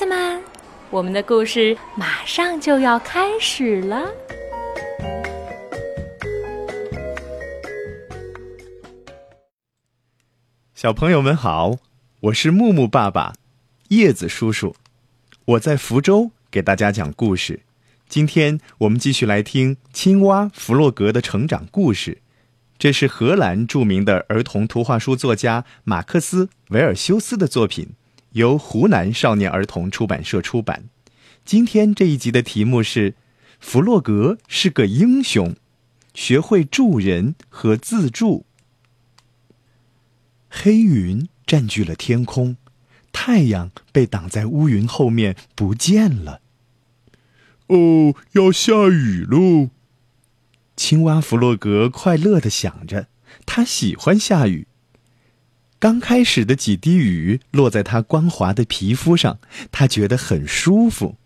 子们，我们的故事马上就要开始了。小朋友们好，我是木木爸爸，叶子叔叔，我在福州给大家讲故事。今天我们继续来听青蛙弗洛格的成长故事。这是荷兰著名的儿童图画书作家马克思·维尔修斯的作品，由湖南少年儿童出版社出版。今天这一集的题目是“弗洛格是个英雄，学会助人和自助”。黑云占据了天空，太阳被挡在乌云后面不见了。哦，要下雨喽！青蛙弗洛格快乐的想着，他喜欢下雨。刚开始的几滴雨落在他光滑的皮肤上，他觉得很舒服。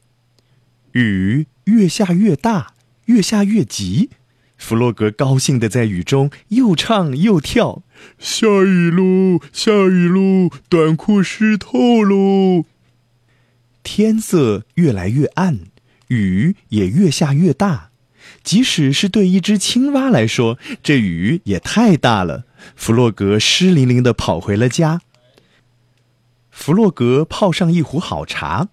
雨越下越大，越下越急，弗洛格高兴地在雨中又唱又跳：“下雨喽，下雨喽，短裤湿透喽！”天色越来越暗，雨也越下越大。即使是对一只青蛙来说，这雨也太大了。弗洛格湿淋淋的跑回了家。弗洛格泡上一壶好茶，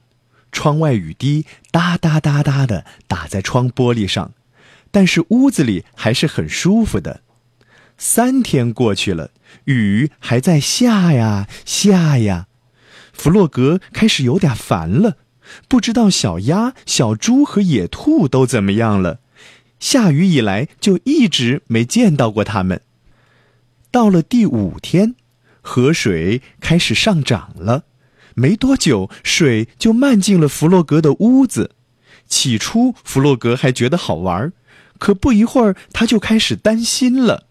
窗外雨滴哒哒哒哒的打在窗玻璃上，但是屋子里还是很舒服的。三天过去了，雨还在下呀下呀，弗洛格开始有点烦了，不知道小鸭、小猪和野兔都怎么样了。下雨以来就一直没见到过他们。到了第五天，河水开始上涨了，没多久水就漫进了弗洛格的屋子。起初弗洛格还觉得好玩，可不一会儿他就开始担心了。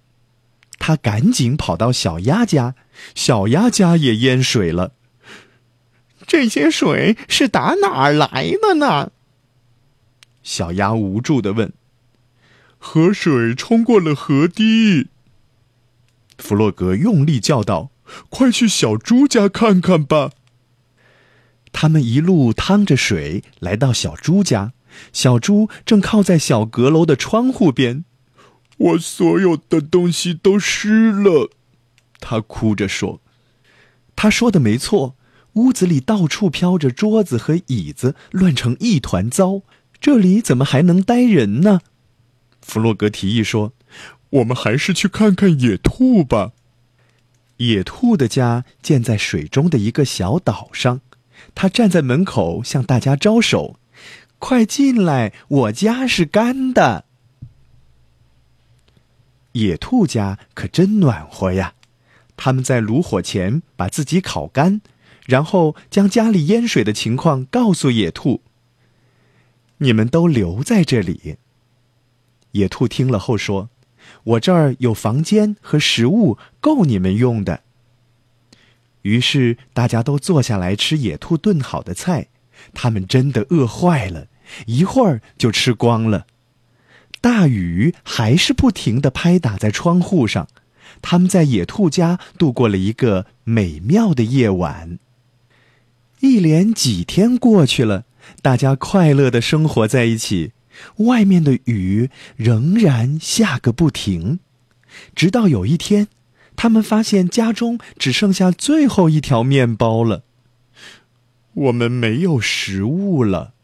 他赶紧跑到小鸭家，小鸭家也淹水了。这些水是打哪儿来的呢？小鸭无助地问。河水冲过了河堤，弗洛格用力叫道：“快去小猪家看看吧！”他们一路趟着水来到小猪家，小猪正靠在小阁楼的窗户边。“我所有的东西都湿了。”他哭着说。他说的没错，屋子里到处飘着桌子和椅子，乱成一团糟。这里怎么还能待人呢？弗洛格提议说：“我们还是去看看野兔吧。”野兔的家建在水中的一个小岛上，他站在门口向大家招手：“快进来，我家是干的。”野兔家可真暖和呀！他们在炉火前把自己烤干，然后将家里淹水的情况告诉野兔：“你们都留在这里。”野兔听了后说：“我这儿有房间和食物，够你们用的。”于是大家都坐下来吃野兔炖好的菜。他们真的饿坏了，一会儿就吃光了。大雨还是不停的拍打在窗户上。他们在野兔家度过了一个美妙的夜晚。一连几天过去了，大家快乐的生活在一起。外面的雨仍然下个不停，直到有一天，他们发现家中只剩下最后一条面包了。我们没有食物了，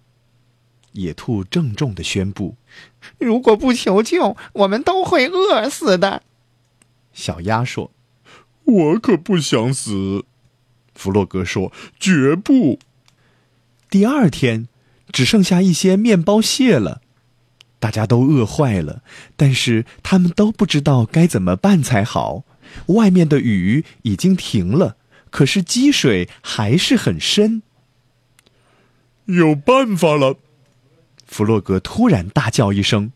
野兔郑重的宣布：“如果不求救，我们都会饿死的。”小鸭说：“我可不想死。”弗洛格说：“绝不。”第二天，只剩下一些面包屑了。大家都饿坏了，但是他们都不知道该怎么办才好。外面的雨已经停了，可是积水还是很深。有办法了！弗洛格突然大叫一声：“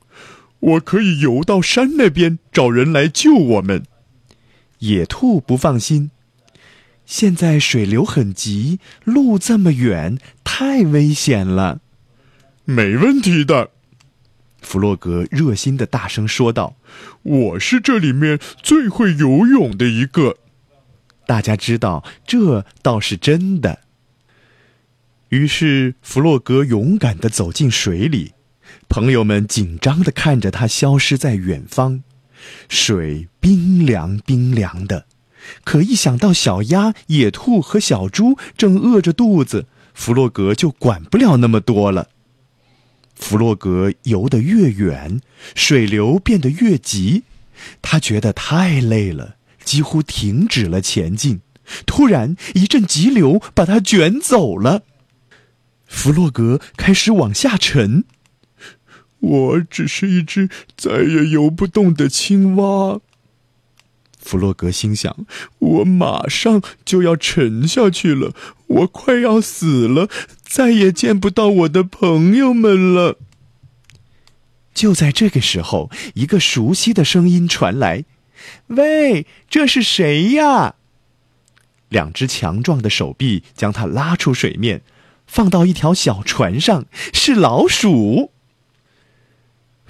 我可以游到山那边，找人来救我们。”野兔不放心，现在水流很急，路这么远，太危险了。没问题的。弗洛格热心的大声说道：“我是这里面最会游泳的一个。”大家知道，这倒是真的。于是弗洛格勇敢地走进水里，朋友们紧张地看着他消失在远方。水冰凉冰凉的，可一想到小鸭、野兔和小猪正饿着肚子，弗洛格就管不了那么多了。弗洛格游得越远，水流变得越急，他觉得太累了，几乎停止了前进。突然，一阵急流把他卷走了。弗洛格开始往下沉。我只是一只再也游不动的青蛙。弗洛格心想：“我马上就要沉下去了，我快要死了，再也见不到我的朋友们了。”就在这个时候，一个熟悉的声音传来：“喂，这是谁呀？”两只强壮的手臂将他拉出水面，放到一条小船上，是老鼠。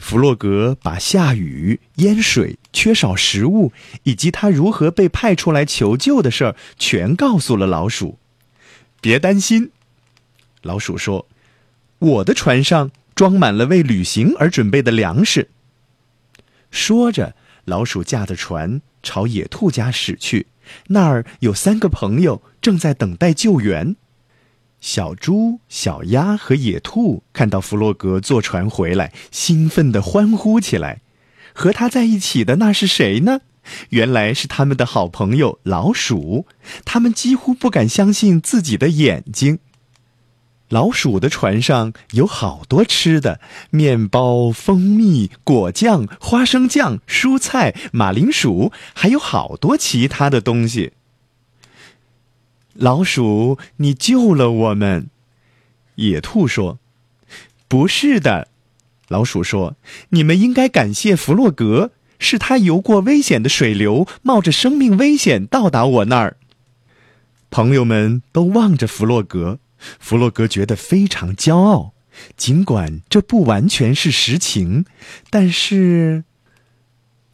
弗洛格把下雨、淹水、缺少食物，以及他如何被派出来求救的事儿，全告诉了老鼠。别担心，老鼠说：“我的船上装满了为旅行而准备的粮食。”说着，老鼠驾着船朝野兔家驶去。那儿有三个朋友正在等待救援。小猪、小鸭和野兔看到弗洛格坐船回来，兴奋地欢呼起来。和他在一起的那是谁呢？原来是他们的好朋友老鼠。他们几乎不敢相信自己的眼睛。老鼠的船上有好多吃的：面包、蜂蜜、果酱、花生酱、蔬菜、马铃薯，还有好多其他的东西。老鼠，你救了我们。野兔说：“不是的。”老鼠说：“你们应该感谢弗洛格，是他游过危险的水流，冒着生命危险到达我那儿。”朋友们都望着弗洛格，弗洛格觉得非常骄傲，尽管这不完全是实情，但是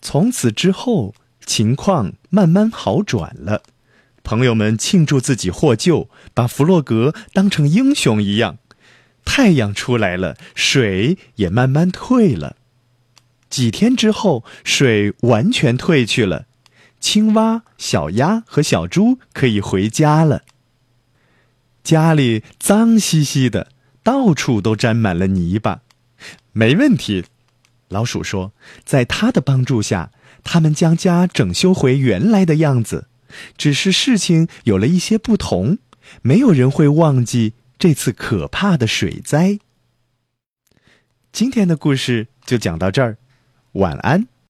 从此之后情况慢慢好转了。朋友们庆祝自己获救，把弗洛格当成英雄一样。太阳出来了，水也慢慢退了。几天之后，水完全退去了，青蛙、小鸭和小猪可以回家了。家里脏兮兮的，到处都沾满了泥巴。没问题，老鼠说，在他的帮助下，他们将家整修回原来的样子。只是事情有了一些不同，没有人会忘记这次可怕的水灾。今天的故事就讲到这儿，晚安。